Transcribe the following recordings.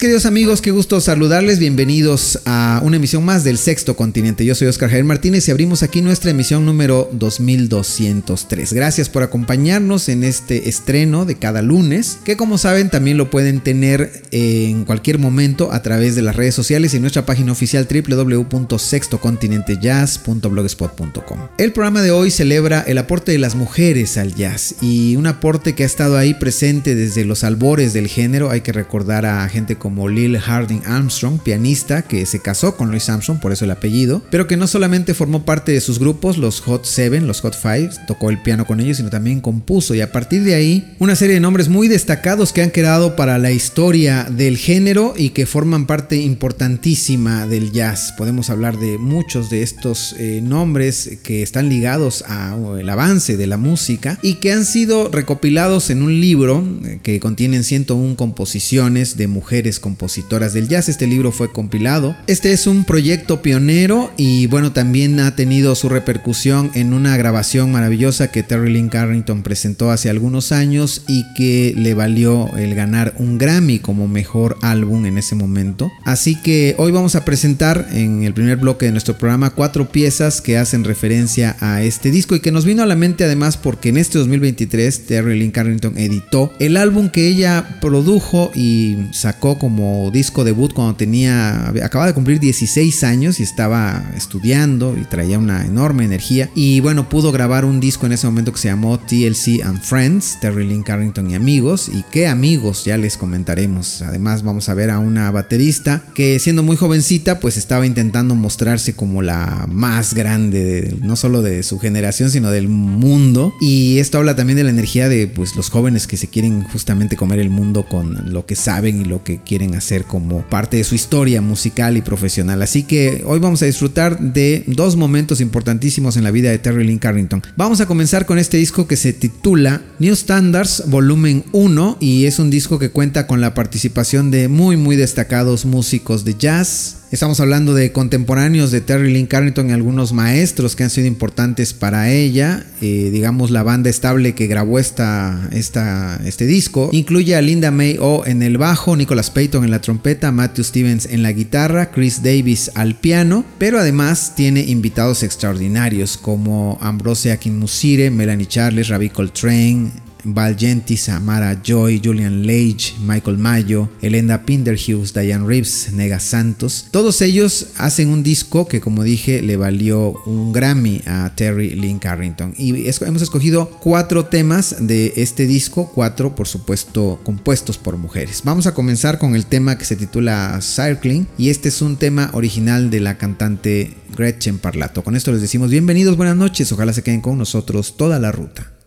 Queridos amigos, qué gusto saludarles. Bienvenidos a una emisión más del Sexto Continente. Yo soy Oscar Javier Martínez y abrimos aquí nuestra emisión número 2203. Gracias por acompañarnos en este estreno de cada lunes, que como saben también lo pueden tener en cualquier momento a través de las redes sociales y nuestra página oficial www.sextocontinentejazz.blogspot.com. El programa de hoy celebra el aporte de las mujeres al jazz y un aporte que ha estado ahí presente desde los albores del género. Hay que recordar a gente como Lil Harding Armstrong, pianista que se casó con Louis Armstrong, por eso el apellido, pero que no solamente formó parte de sus grupos, los Hot Seven, los Hot Five, tocó el piano con ellos, sino también compuso y a partir de ahí una serie de nombres muy destacados que han quedado para la historia del género y que forman parte importantísima del jazz. Podemos hablar de muchos de estos eh, nombres que están ligados al avance de la música y que han sido recopilados en un libro eh, que contienen 101 composiciones de mujeres compositoras del jazz. Este libro fue compilado. Este es un proyecto pionero y bueno, también ha tenido su repercusión en una grabación maravillosa que Terry Lynn Carrington presentó hace algunos años y que le valió el ganar un Grammy como mejor álbum en ese momento. Así que hoy vamos a presentar en el primer bloque de nuestro programa cuatro piezas que hacen referencia a este disco y que nos vino a la mente además porque en este 2023 Terry Lynn Carrington editó el álbum que ella produjo y sacó como disco debut cuando tenía, acababa de cumplir 16 años y estaba estudiando y traía una enorme energía. Y bueno, pudo grabar un disco en ese momento que se llamó TLC and Friends, Terry Lynn Carrington y amigos. Y qué amigos, ya les comentaremos. Además vamos a ver a una baterista que siendo muy jovencita pues estaba intentando mostrarse como la más grande, no solo de su generación, sino del mundo. Y esto habla también de la energía de pues los jóvenes que se quieren justamente comer el mundo con lo que saben y lo que quieren hacer como parte de su historia musical y profesional. Así que hoy vamos a disfrutar de dos momentos importantísimos en la vida de Terry Lynn Carrington. Vamos a comenzar con este disco que se titula New Standards Volumen 1 y es un disco que cuenta con la participación de muy muy destacados músicos de jazz, Estamos hablando de contemporáneos de Terry Lynn Carrington y algunos maestros que han sido importantes para ella. Eh, digamos, la banda estable que grabó esta, esta, este disco incluye a Linda May O en el bajo, Nicholas Payton en la trompeta, Matthew Stevens en la guitarra, Chris Davis al piano, pero además tiene invitados extraordinarios como Ambrose Akinmusire, Melanie Charles, Ravi Coltrane, Val Gentis, Amara Joy, Julian Lage, Michael Mayo, Elena Pinderhughes, Diane Reeves, Nega Santos. Todos ellos hacen un disco que, como dije, le valió un Grammy a Terry Lynn Carrington. Y hemos escogido cuatro temas de este disco, cuatro, por supuesto, compuestos por mujeres. Vamos a comenzar con el tema que se titula Circling, y este es un tema original de la cantante Gretchen Parlato. Con esto les decimos bienvenidos, buenas noches, ojalá se queden con nosotros toda la ruta.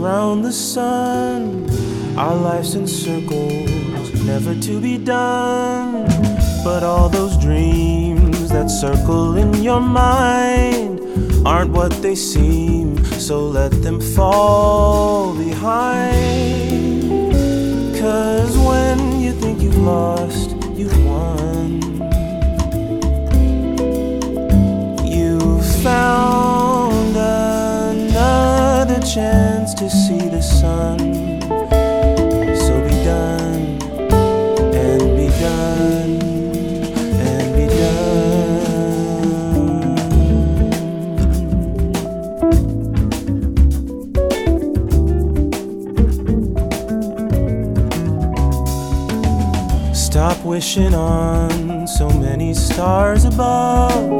Around the sun. Our life's in circles, never to be done. But all those dreams that circle in your mind aren't what they seem, so let them fall behind. Cause when you think you've lost, wishing on so many stars above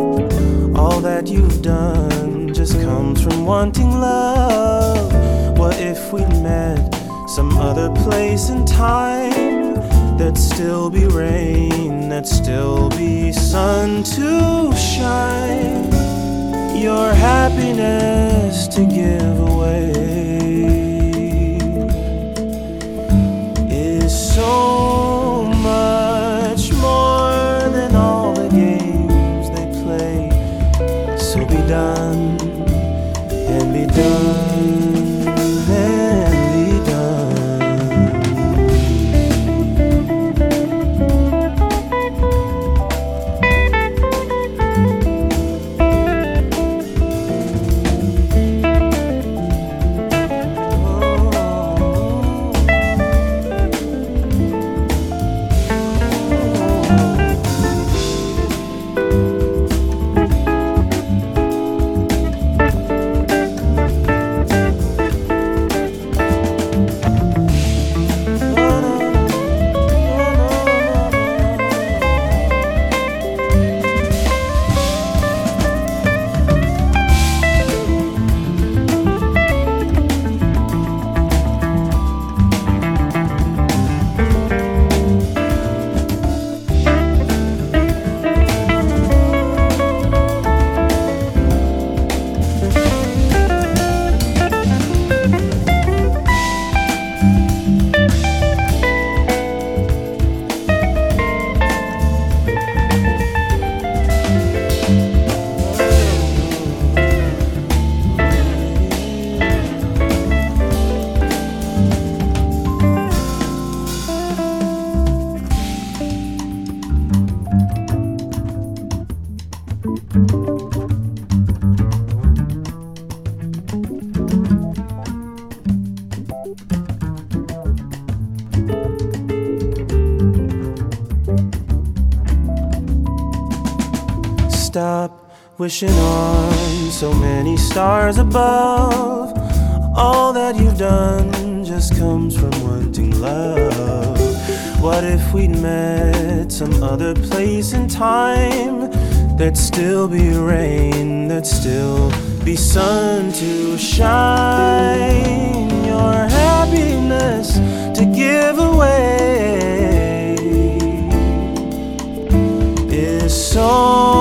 all that you've done just comes from wanting love. What if we met some other place and time? There'd still be rain, there'd still be sun to shine. Your happiness to give away is so much Stop wishing on so many stars above. All that you've done just comes from wanting love. What if we'd met some other place and time? There'd still be rain, there'd still be sun to shine. Your happiness to give away is so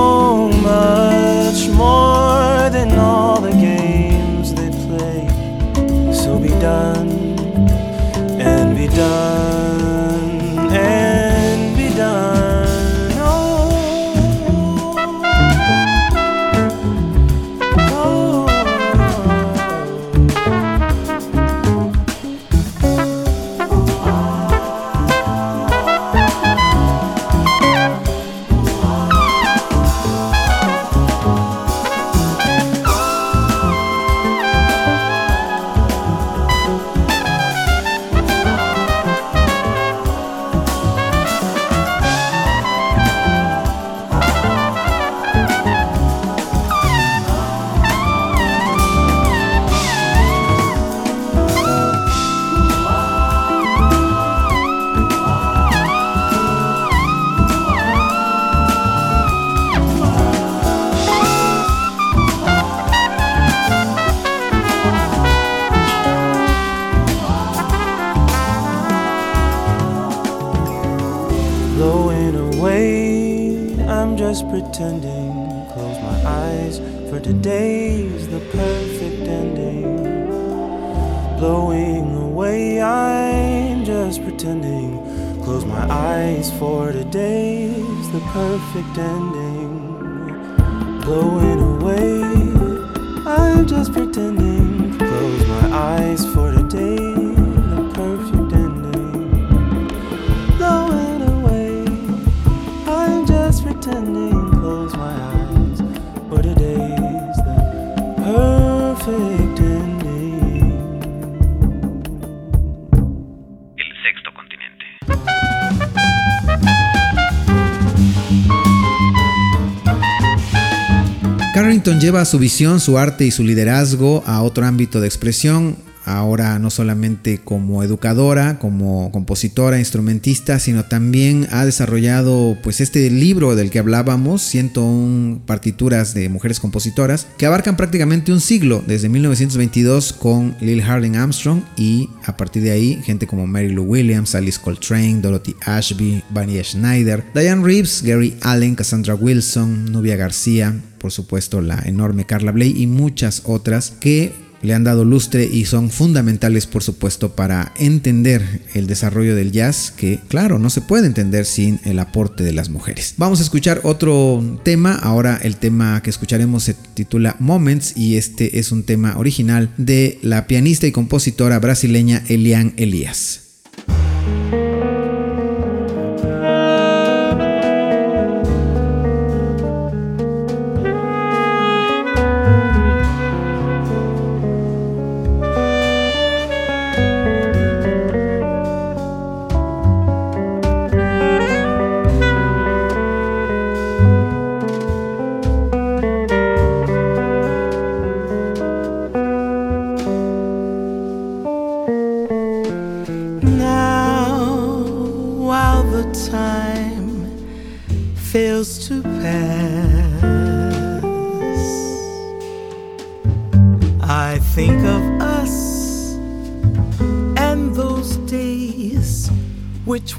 lleva su visión, su arte y su liderazgo a otro ámbito de expresión ahora no solamente como educadora, como compositora, instrumentista, sino también ha desarrollado pues este libro del que hablábamos, 101 partituras de mujeres compositoras, que abarcan prácticamente un siglo, desde 1922 con Lil Harding Armstrong y a partir de ahí gente como Mary Lou Williams, Alice Coltrane, Dorothy Ashby, Vanilla Schneider, Diane Reeves, Gary Allen, Cassandra Wilson, Nubia García, por supuesto la enorme Carla Bley y muchas otras que le han dado lustre y son fundamentales por supuesto para entender el desarrollo del jazz que claro no se puede entender sin el aporte de las mujeres. Vamos a escuchar otro tema, ahora el tema que escucharemos se titula Moments y este es un tema original de la pianista y compositora brasileña Elian Elias.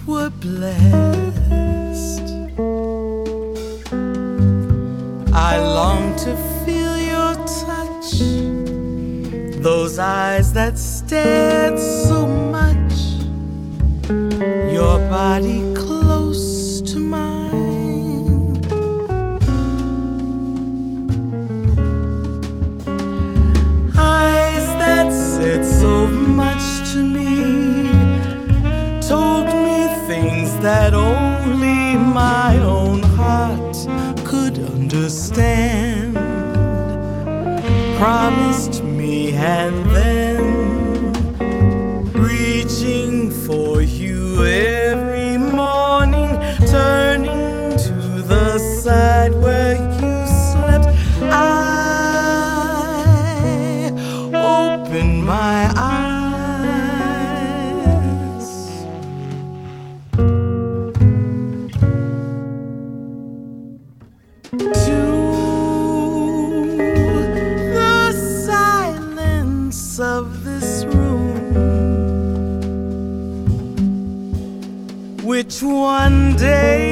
were blessed. I long to feel your touch, those eyes that stared so much, your body close understand. Promised me, and then. Day,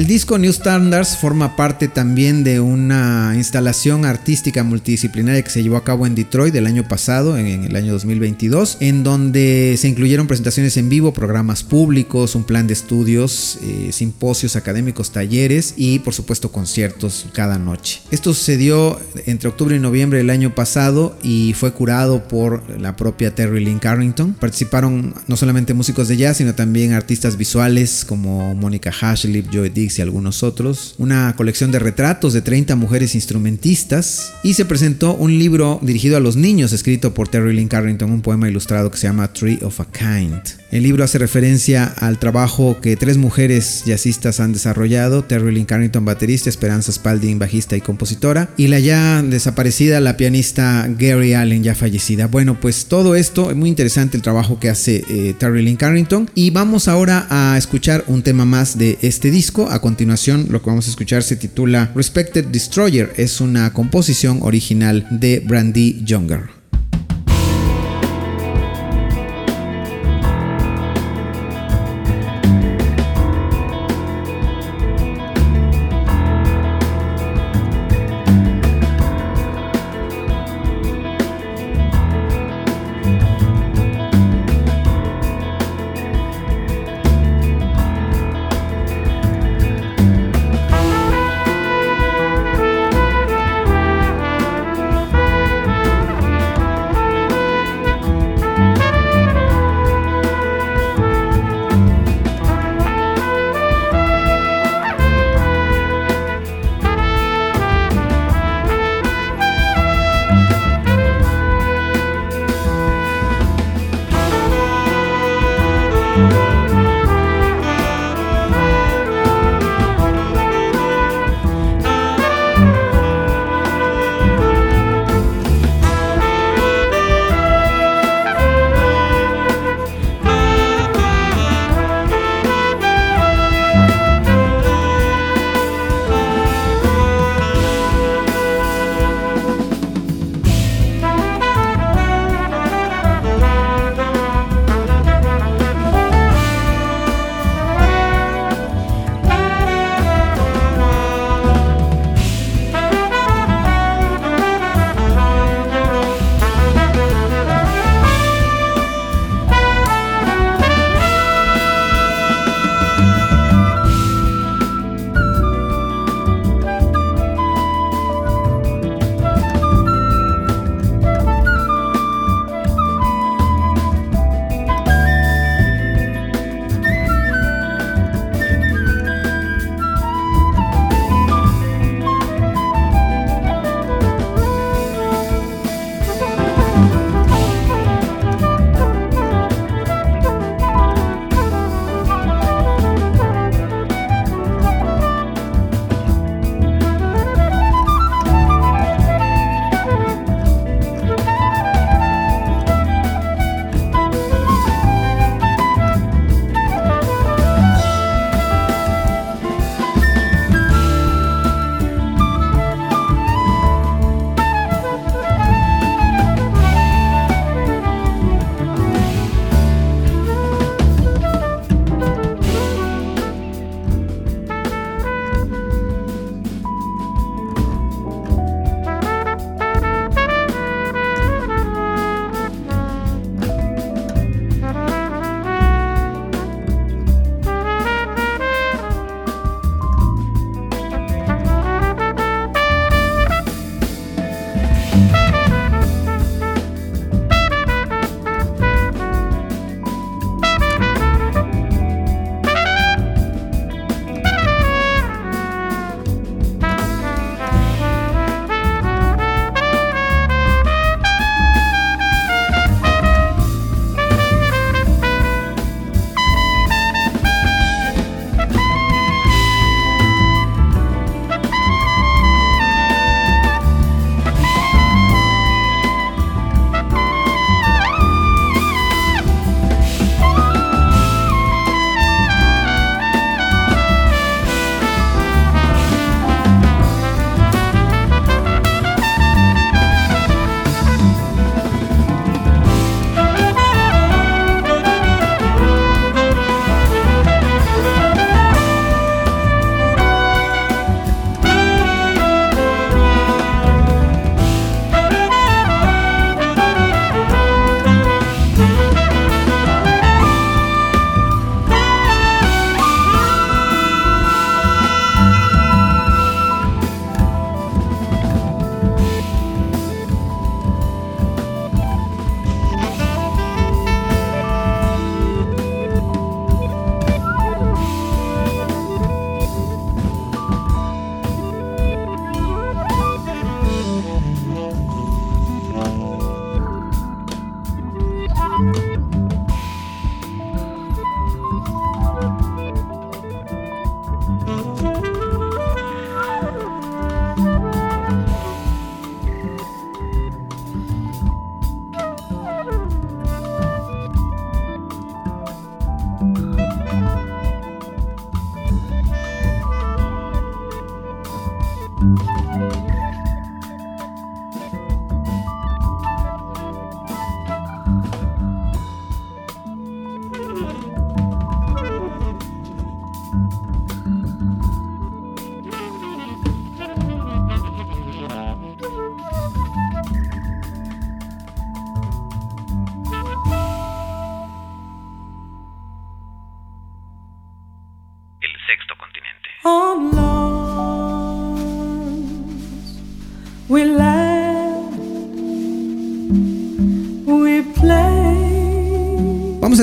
El disco New Standards forma parte también de una instalación artística multidisciplinaria que se llevó a cabo en Detroit el año pasado, en el año 2022, en donde se incluyeron presentaciones en vivo, programas públicos, un plan de estudios, eh, simposios académicos, talleres y por supuesto conciertos cada noche. Esto sucedió entre octubre y noviembre del año pasado y fue curado por la propia Terry Lynn Carrington. Participaron no solamente músicos de jazz, sino también artistas visuales como Mónica Hashlip, Joe Y algunos otros. Una colección de retratos de 30 mujeres instrumentistas y se presentó un libro dirigido a los niños escrito por Terry Lynn Carrington, un poema ilustrado que se llama Tree of a Kind. El libro hace referencia al trabajo que tres mujeres jazzistas han desarrollado, Terry Lynn Carrington, baterista, Esperanza Spalding, bajista y compositora, y la ya desaparecida, la pianista Gary Allen, ya fallecida. Bueno, pues todo esto es muy interesante el trabajo que hace eh, Terry Lynn Carrington, y vamos ahora a escuchar un tema más de este disco. A continuación, lo que vamos a escuchar se titula Respected Destroyer, es una composición original de Brandy Younger.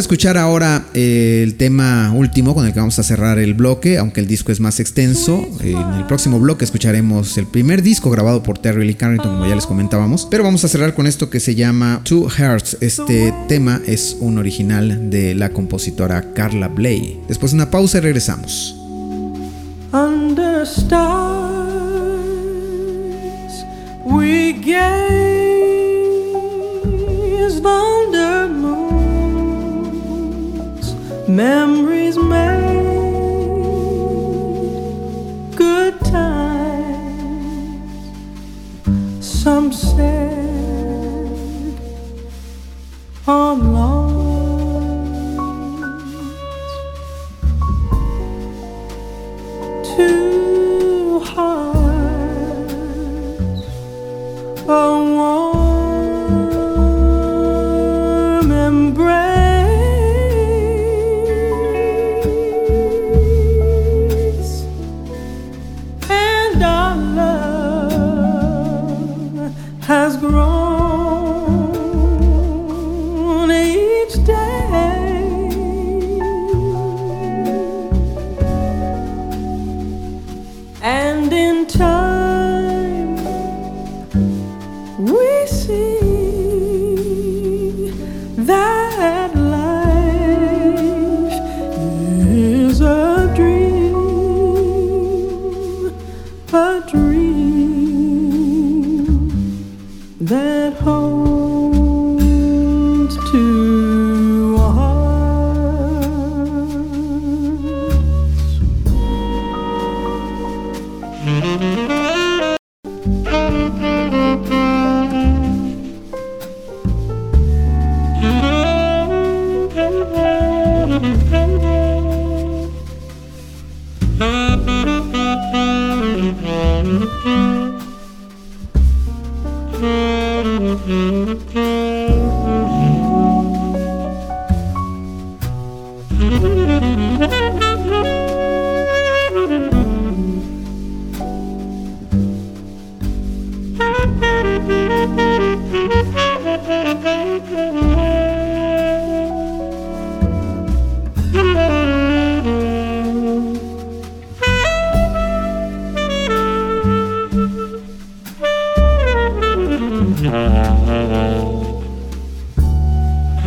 Escuchar ahora eh, el tema último con el que vamos a cerrar el bloque, aunque el disco es más extenso. Eh, en el próximo bloque escucharemos el primer disco grabado por Terry Lee Carrington, como ya les comentábamos. Pero vamos a cerrar con esto que se llama Two Hearts. Este tema es un original de la compositora Carla Bley. Después de una pausa y regresamos. Under stars we gaze memories made, good times, some said on lawns.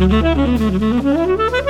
Müzik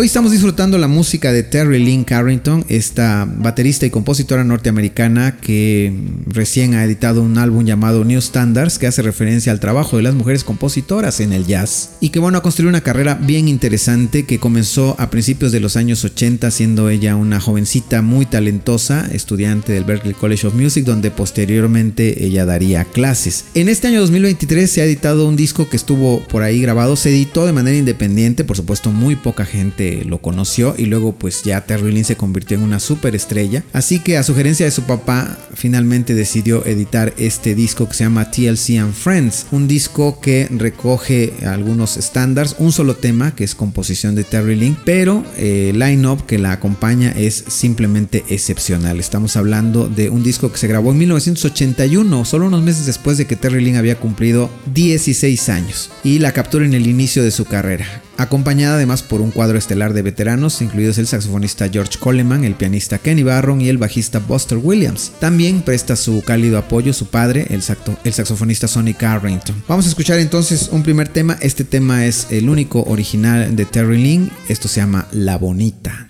Hoy estamos disfrutando la música de Terry Lynn Carrington, esta baterista y compositora norteamericana que recién ha editado un álbum llamado New Standards que hace referencia al trabajo de las mujeres compositoras en el jazz y que bueno, ha construido una carrera bien interesante que comenzó a principios de los años 80 siendo ella una jovencita muy talentosa, estudiante del Berklee College of Music donde posteriormente ella daría clases. En este año 2023 se ha editado un disco que estuvo por ahí grabado, se editó de manera independiente, por supuesto muy poca gente lo conoció y luego pues ya Terry Lynn se convirtió en una superestrella. Así que a sugerencia de su papá finalmente decidió editar este disco que se llama TLC and Friends, un disco que recoge algunos estándares, un solo tema que es composición de Terry Lynn, pero el eh, line-up que la acompaña es simplemente excepcional. Estamos hablando de un disco que se grabó en 1981, solo unos meses después de que Terry Lynn había cumplido 16 años y la captura en el inicio de su carrera acompañada además por un cuadro estelar de veteranos, incluidos el saxofonista George Coleman, el pianista Kenny Barron y el bajista Buster Williams. También presta su cálido apoyo su padre, el, el saxofonista Sonny Carrington. Vamos a escuchar entonces un primer tema. Este tema es el único original de Terry Lynn. Esto se llama La Bonita.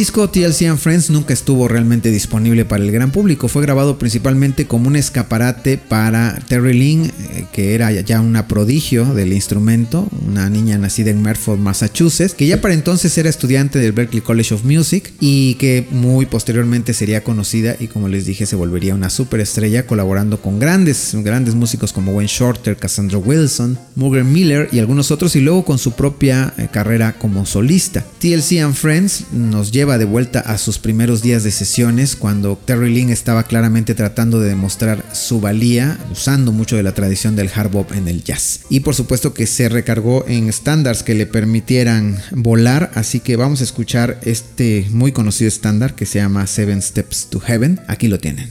Disco TLC and Friends nunca estuvo realmente disponible para el gran público. Fue grabado principalmente como un escaparate para Terry Lynn, eh, que era ya una prodigio del instrumento, una niña nacida en Medford, Massachusetts, que ya para entonces era estudiante del Berklee College of Music y que muy posteriormente sería conocida y como les dije se volvería una superestrella colaborando con grandes, grandes músicos como Wayne Shorter, Cassandra Wilson, Morgan Miller y algunos otros y luego con su propia eh, carrera como solista. TLC and Friends nos lleva de vuelta a sus primeros días de sesiones cuando Terry Lynn estaba claramente tratando de demostrar su valía usando mucho de la tradición del hard bop en el jazz. Y por supuesto que se recargó en estándares que le permitieran volar, así que vamos a escuchar este muy conocido estándar que se llama Seven Steps to Heaven. Aquí lo tienen.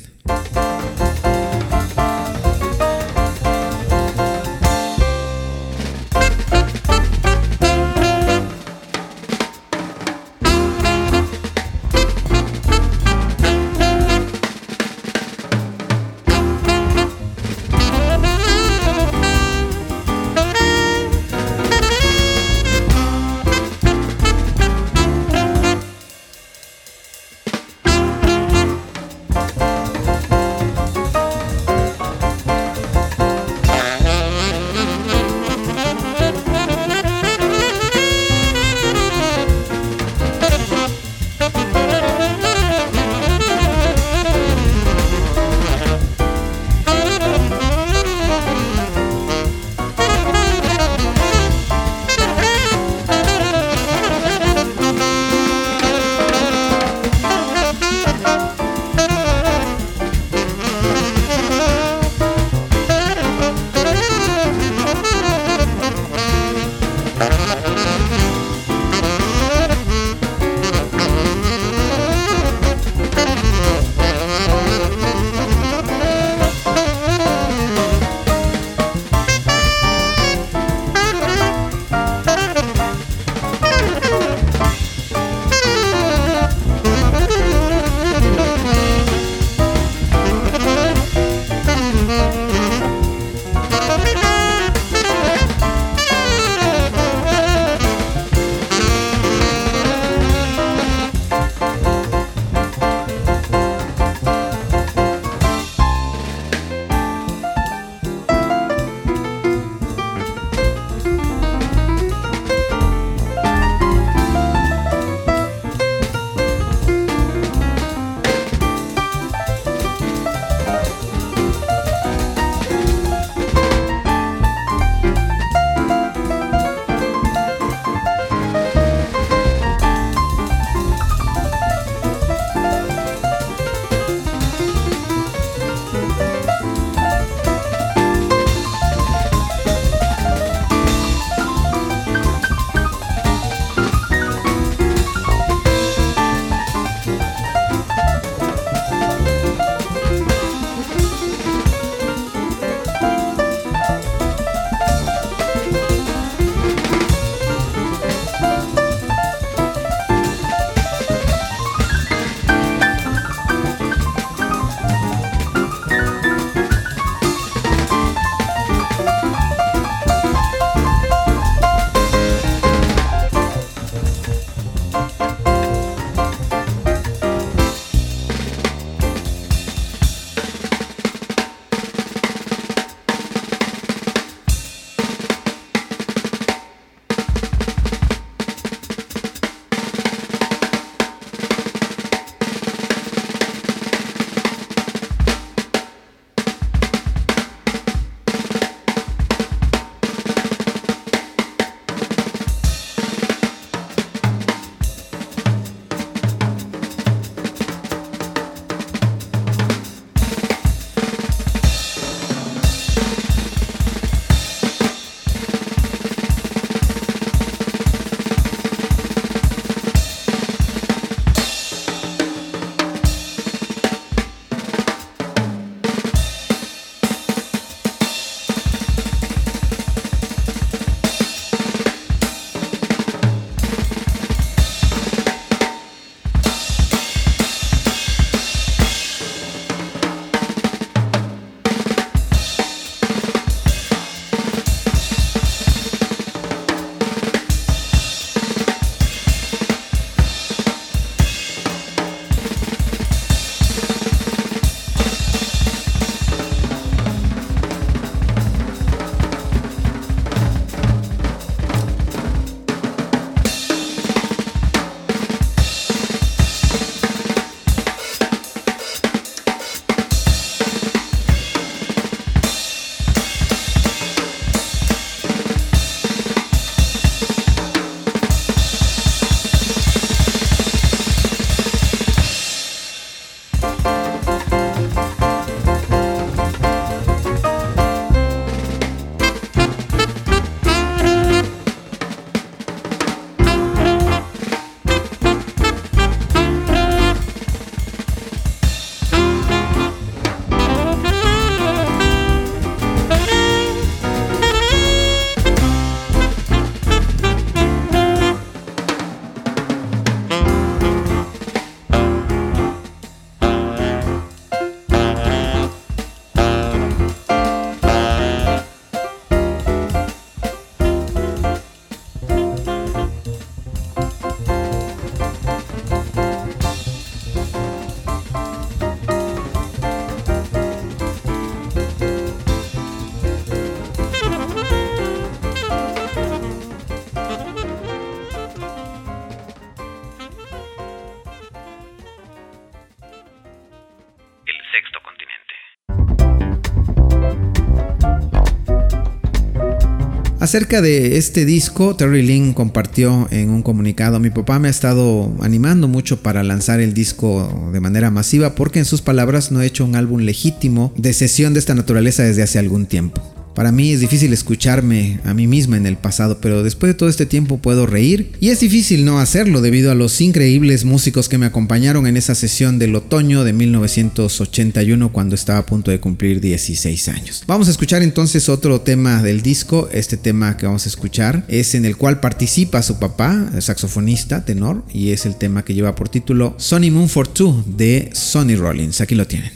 Acerca de este disco, Terry Lynn compartió en un comunicado, mi papá me ha estado animando mucho para lanzar el disco de manera masiva porque en sus palabras no he hecho un álbum legítimo de sesión de esta naturaleza desde hace algún tiempo. Para mí es difícil escucharme a mí misma en el pasado, pero después de todo este tiempo puedo reír y es difícil no hacerlo debido a los increíbles músicos que me acompañaron en esa sesión del otoño de 1981 cuando estaba a punto de cumplir 16 años. Vamos a escuchar entonces otro tema del disco, este tema que vamos a escuchar es en el cual participa su papá, el saxofonista, tenor, y es el tema que lleva por título Sonny Moon for Two de Sonny Rollins. Aquí lo tienen.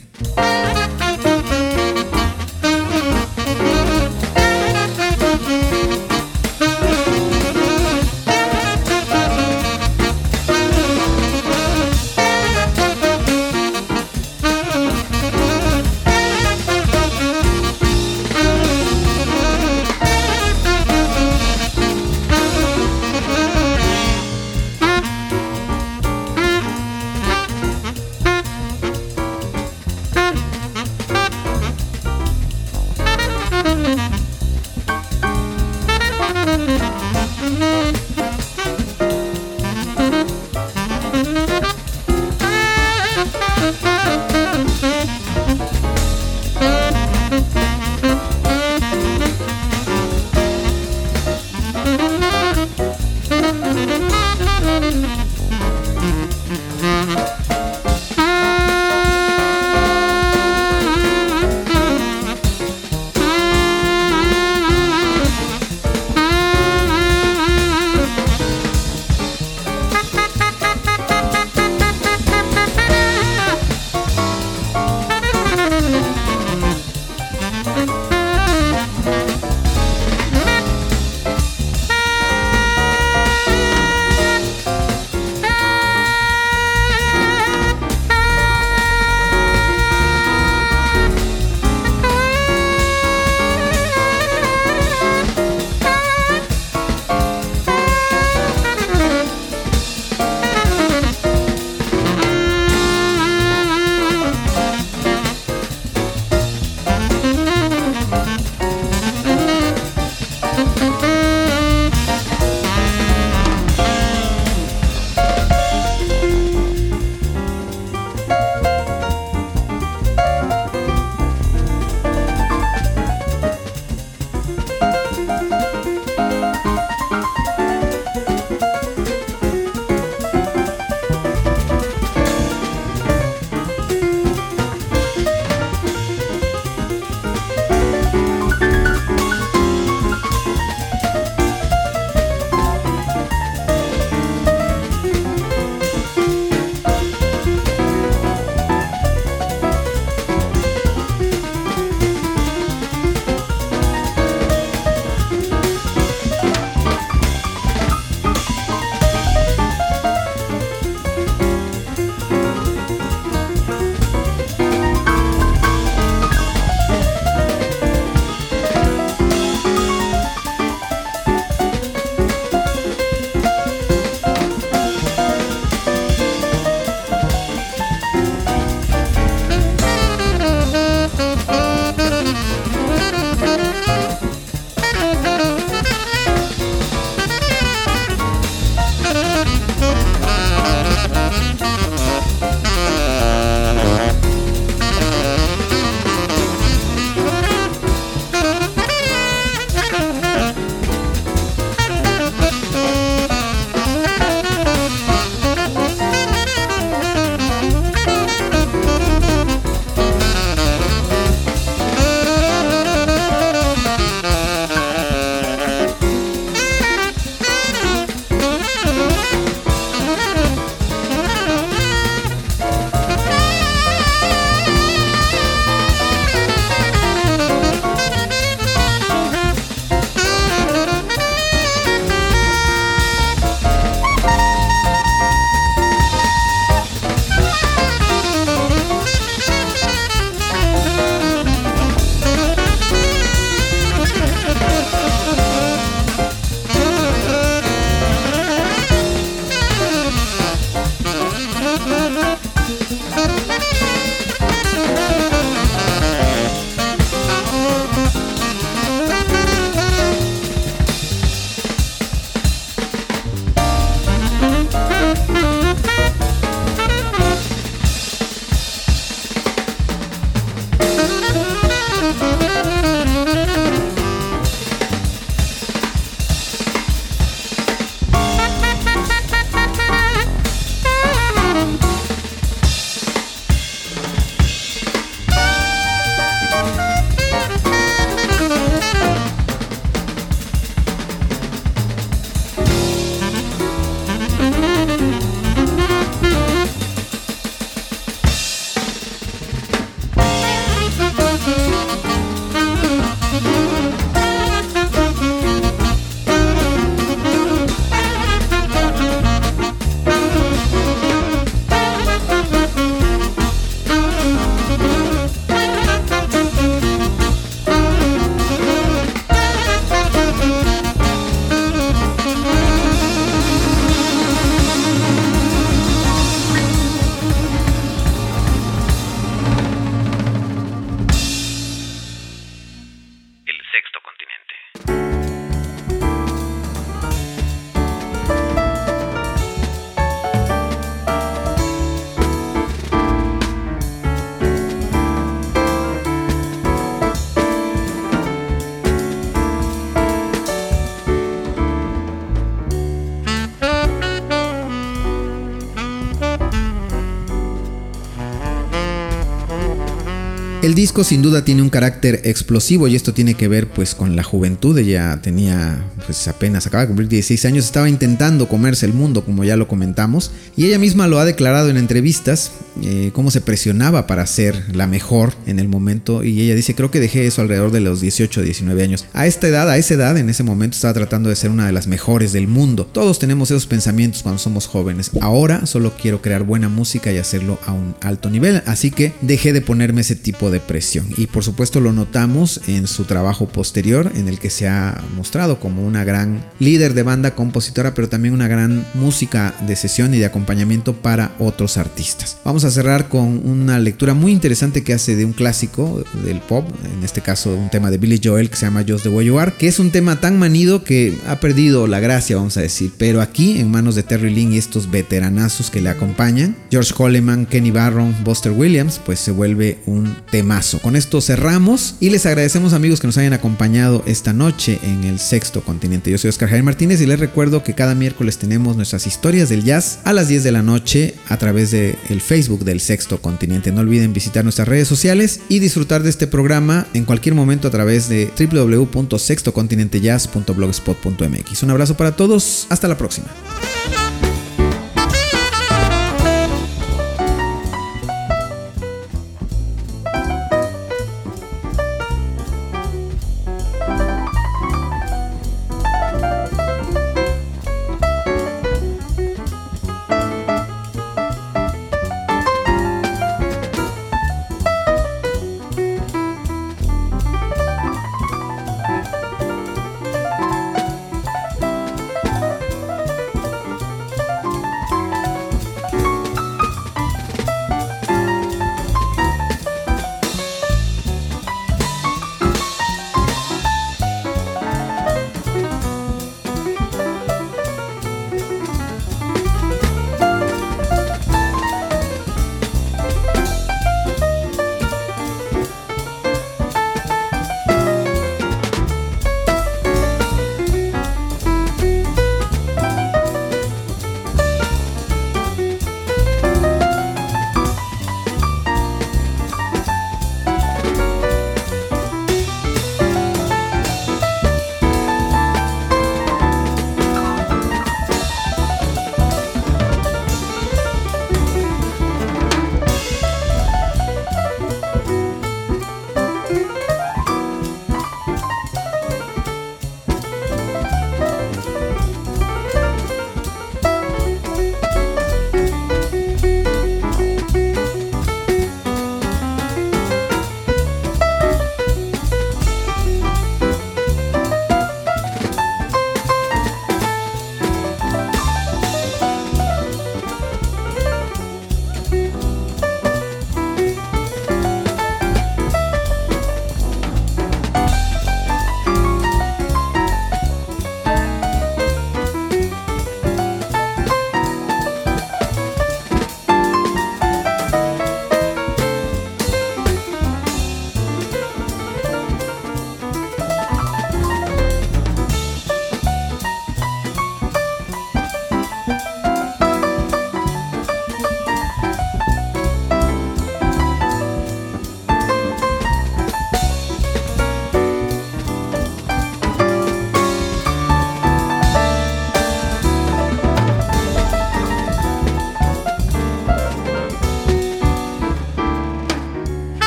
Disco sin duda tiene un carácter explosivo y esto tiene que ver pues con la juventud. Ella tenía pues apenas acaba de cumplir 16 años, estaba intentando comerse el mundo como ya lo comentamos y ella misma lo ha declarado en entrevistas eh, cómo se presionaba para ser la mejor en el momento y ella dice creo que dejé eso alrededor de los 18 o 19 años. A esta edad, a esa edad en ese momento estaba tratando de ser una de las mejores del mundo. Todos tenemos esos pensamientos cuando somos jóvenes. Ahora solo quiero crear buena música y hacerlo a un alto nivel, así que dejé de ponerme ese tipo de presión y por supuesto lo notamos en su trabajo posterior en el que se ha mostrado como una gran líder de banda compositora pero también una gran música de sesión y de acompañamiento para otros artistas. Vamos a cerrar con una lectura muy interesante que hace de un clásico del pop, en este caso un tema de Billy Joel que se llama Just the Way que es un tema tan manido que ha perdido la gracia, vamos a decir, pero aquí en manos de Terry Lynn y estos veteranazos que le acompañan, George Coleman, Kenny Barron, Buster Williams, pues se vuelve un temazo. Con esto cerramos y les agradecemos amigos que nos hayan acompañado esta noche en el sexto continente. Yo soy Oscar Javier Martínez y les recuerdo que cada miércoles tenemos nuestras historias del jazz a las 10 de la noche a través del el Del sexto continente. No olviden visitar nuestras redes sociales y disfrutar de este programa en cualquier momento a través de www.sextocontinentejazz.blogspot.mx. Un abrazo para todos, hasta la próxima.